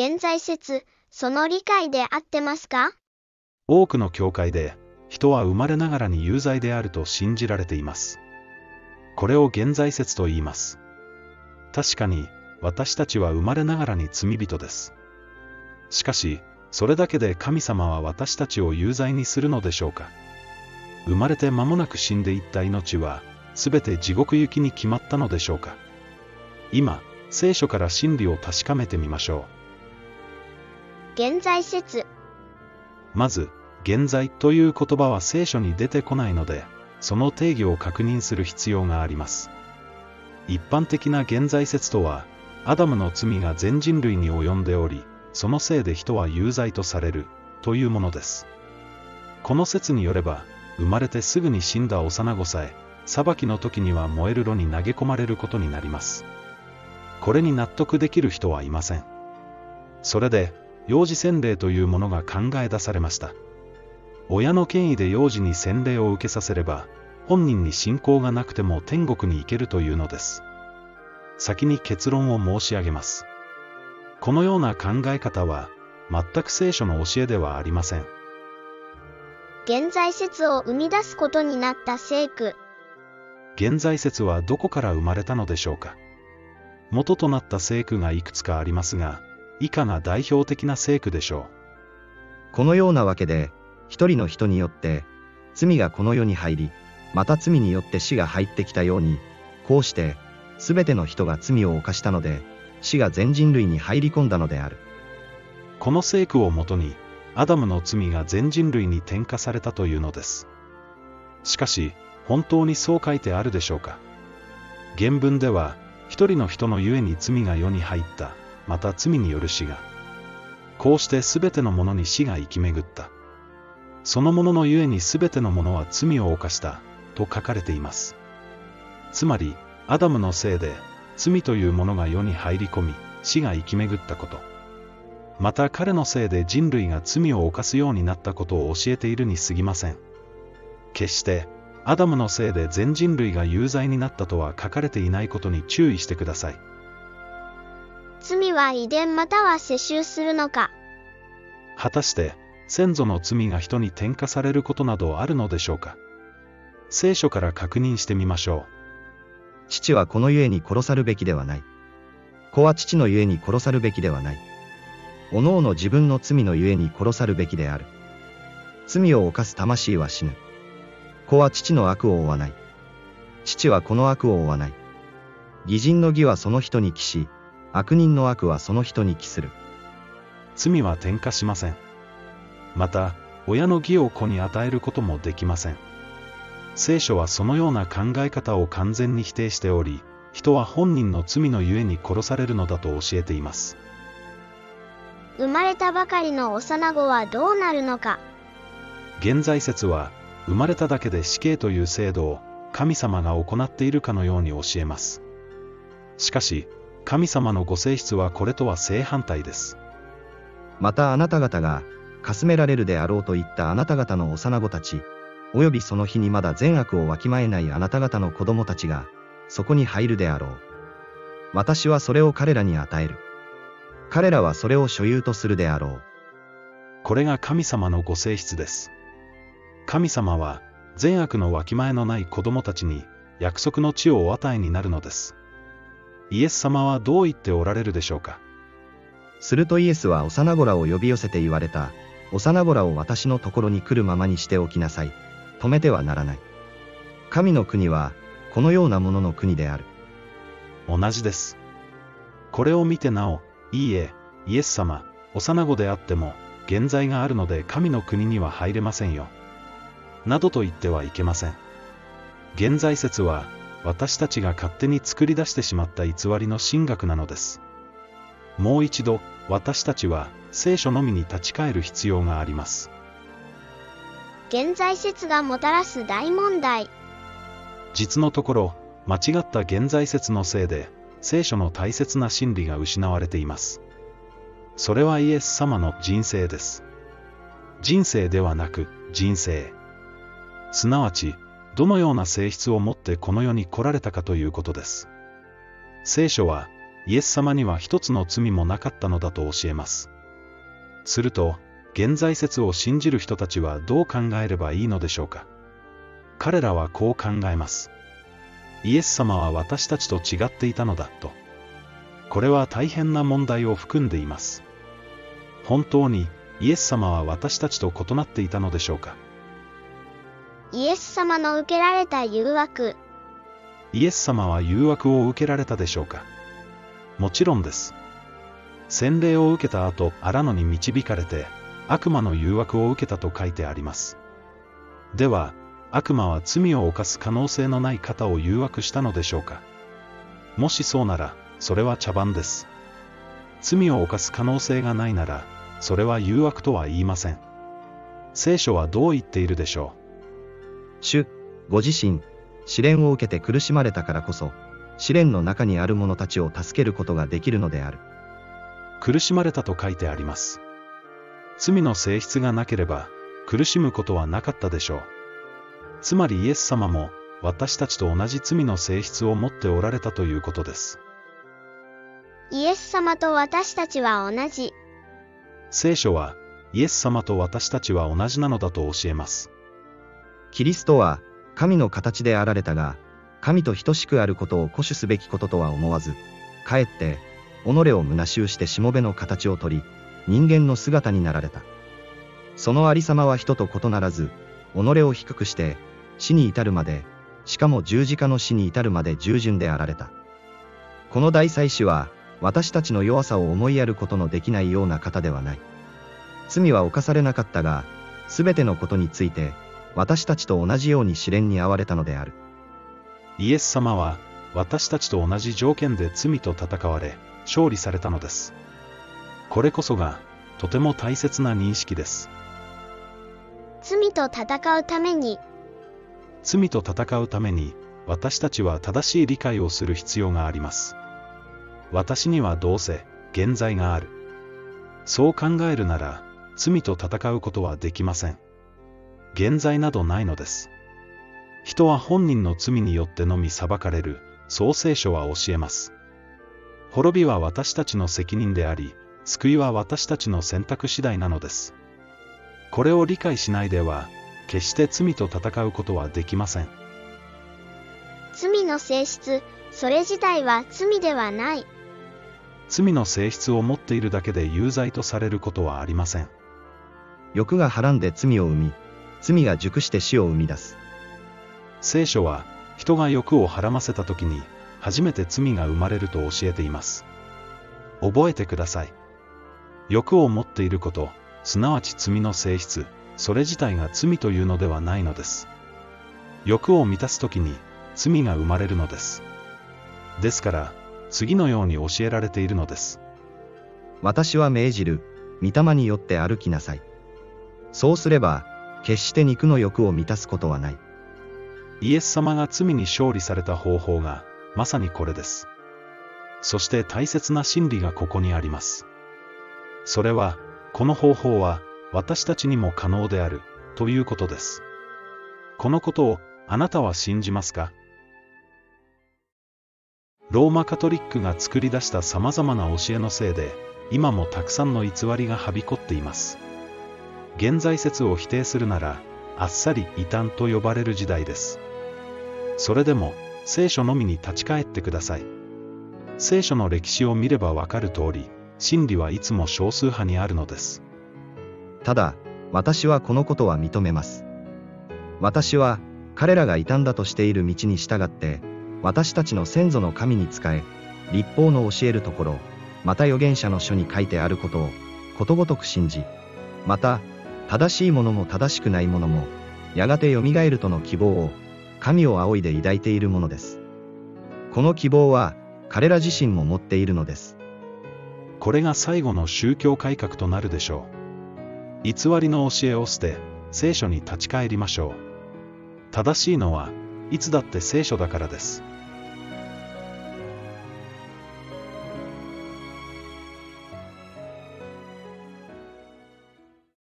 現在説、その理解で合ってますか？多くの教会で、人は生まれながらに有罪であると信じられています。これを現在説と言います。確かに、私たちは生まれながらに罪人です。しかし、それだけで神様は私たちを有罪にするのでしょうか？生まれて間もなく死んでいった命は、すべて地獄行きに決まったのでしょうか？今、聖書から真理を確かめてみましょう現在説、まず、現在という言葉は聖書に出てこないので、その定義を確認する必要があります。一般的な現在説とは、アダムの罪が全人類に及んでおり、そのせいで人は有罪とされる、というものです。この説によれば、生まれてすぐに死んだ幼子さえ、裁きの時には燃える炉に投げ込まれることになります。これに納得できる人はいません。それで、幼児洗礼というものが考え出されました。親の権威で幼児に洗礼を受けさせれば、本人に信仰がなくても天国に行けるというのです。先に結論を申し上げます。このような考え方は、全く聖書の教えではありません。現在説を生み出すことになった聖句。現在説はどこから生まれたのでしょうか元となった聖句がいくつかありますが、以下が代表的な聖句でしょこのようなわけで、一人の人によって、罪がこの世に入り、また罪によって死が入ってきたように、こうして、すべての人が罪を犯したので、死が全人類に入り込んだのである。う。この聖句をもとに、アダムの罪が全人類に転嫁されたというのです。しかし、本当にそう書いてあるでしょうか原文では、一人の人のゆえに罪が世に入った、また罪による死が。こうしてすべてのものに死が行き巡った。そのもののゆえにすべてのものは罪を犯した、と書かれています。つまり、アダムのせいで、罪というものが世に入り込み、死が行き巡ったこと。また彼のせいで人類が罪を犯すようになったことを教えているに過ぎません。決して、アダムのせいで全人類が有罪になったとは書かれていないことに注意してください。罪は遺伝または世襲するのか？果たして、先祖の罪が人に転嫁されることなどあるのでしょうか？聖書から確認してみましょ父はこのゆえに殺さるべきではない。子は父のゆえに殺さるべきではない。おのおの自分の罪のゆえに殺さるべきである。罪を犯す魂は死ぬ。子は父の悪を追わない。父はこの悪を追わない。義人の義はその人に帰し、悪人の悪はその人に帰する。う。罪は転嫁しません。また、親の義を子に与えることもできません。聖書はそのような考え方を完全に否定しており、人は本人の罪のゆえに殺されるのだと教えています。生まれたばかりの幼子はどうなるのか。現在説は、生まれただけで死刑という制度を神様が行っているかのように教えます。しかし、神様のご性質はこれとは正反対です。またあなた方が、かすめられるであろうと言ったあなた方の幼子たち、およびその日にまだ善悪をわきまえないあなた方の子供たちが、そこに入るであろう。私はそれを彼らに与える。彼らはそれを所有とするであろう。これが神様のご性質です。神様は、善悪のわきまえのない子供たちに、約束の地をお与えになるのです。イエス様はどう言っておられるでしょうか？するとイエスは幼子らを呼び寄せて言われた。幼子らを私のところに来るままにしておきなさい。止めてはならない。神の国は、このようなものの国である。同じです。これを見てなお、いいえ、イエス様、幼子であっても、現在があるので神の国には入れませんよ。などと言ってはいけません。現在説は、私たちが勝手に作り出してしまった偽りの神学なのです。もう一度、私たちは、聖書のみに立ち返る必要があります。現在説がもたらす大問題。実のところ、間違った現在説のせいで、聖書の大切な真理が失われています。それはイエス様の人生です。人生ではなく、人生。すなわち、どのような性質を持ってこの世に来られたかということです。聖書は、イエス様には一つの罪もなかったのだと教えます。すると、現在説を信じる人たちはどう考えればいいのでしょうか。彼らはこう考えます。イエス様は私たちと違っていたのだと。これは大変な問題を含んでいます。本当にイエス様は私たちと異なっていたのでしょうか。イエス様の受けられた誘惑、イエス様は誘惑を受けられたでしょうか？もちろんです。洗礼を受けた後、荒野に導かれて、悪魔の誘惑を受けたと書いてあります。では、悪魔は罪を犯す可能性のない方を誘惑したのでしょうか？もしそうなら、それは茶番です。罪を犯す可能性がないなら、それは誘惑とは言いません。聖書はどう言っているでしょう？主、ご自身、試練を受けて苦しまれたからこそ、試練の中にある者たちを助けることができるのである。う苦しまれたと書いてあります。罪の性質がなければ、苦しむことはなかったでしょう。つまりイエス様も、私たちと同じ罪の性質を持っておられたということです。イエス様と私たちは同じ。聖書は、イエス様と私たちは同じなのだと教えます。キリストは、神の形であられたが、神と等しくあることを固守すべきこととは思わず、かえって、己を虚しゅうしてしもべの形をとり、人間の姿になられた。そのありさまは人と異ならず、己を低くして、死に至るまで、しかも十字架の死に至るまで従順であられた。この大祭司は、私たちの弱さを思いやることのできないような方ではない。罪は犯されなかったが、すべてのことについて、私たちと同じように試練に遭われたのである。イエス様は、私たちと同じ条件で罪と戦われ、勝利されたのです。これこそが、とても大切な認識です。罪と戦うために、罪と戦うために、私たちは正しい理解をする必要があります。私にはどうせ、現在がある。そう考えるなら、罪と戦うことはできません。現在などないのです。人は本人の罪によってのみ裁かれる、そう聖書は教えます。滅びは私たちの責任であり、救いは私たちの選択次第なのです。これを理解しないでは、決して罪と戦うことはできません。罪の性質、それ自体は罪ではない。罪の性質を持っているだけで有罪とされることはありません。欲がはらんで罪を生み、罪が熟して死を生み出す。聖書は、人が欲をはらませた時に、初めて罪が生まれると教えています。覚えてください。欲を持っていること、すなわち罪の性質、それ自体が罪というのではないのです。欲を満たす時に、罪が生まれるのです。ですから、次のように教えられているのです。私は命じる、御霊によって歩きなさい。そうすれば、決して肉の欲を満たすことはない。イエス様が罪に勝利された方法が、まさにこれです。そして大切な真理がここにあります。それは、この方法は、私たちにも可能である、ということです。このことを、あなたは信じますか？ローマカトリックが作り出した様々な教えのせいで、今もたくさんの偽りがはびこっています。現在説を否定するなら、あっさり異端と呼ばれる時代です。それでも、聖書のみに立ち返ってください。聖書の歴史を見ればわかる通り、真理はいつも少数派にあるのです。ただ、私はこのことは認めます。私は、彼らが異端だとしている道に従って、私たちの先祖の神に仕え、立法の教えるところ、また預言者の書に書いてあることを、ことごとく信じ、また、正しいものも正しくないものも、やがて蘇るとの希望を、神を仰いで抱いているものです。この希望は、彼ら自身も持っているのです。これが最後の宗教改革となるでしょう。偽りの教えを捨て、聖書に立ち返りましょう。正しいのは、いつだって聖書だからです。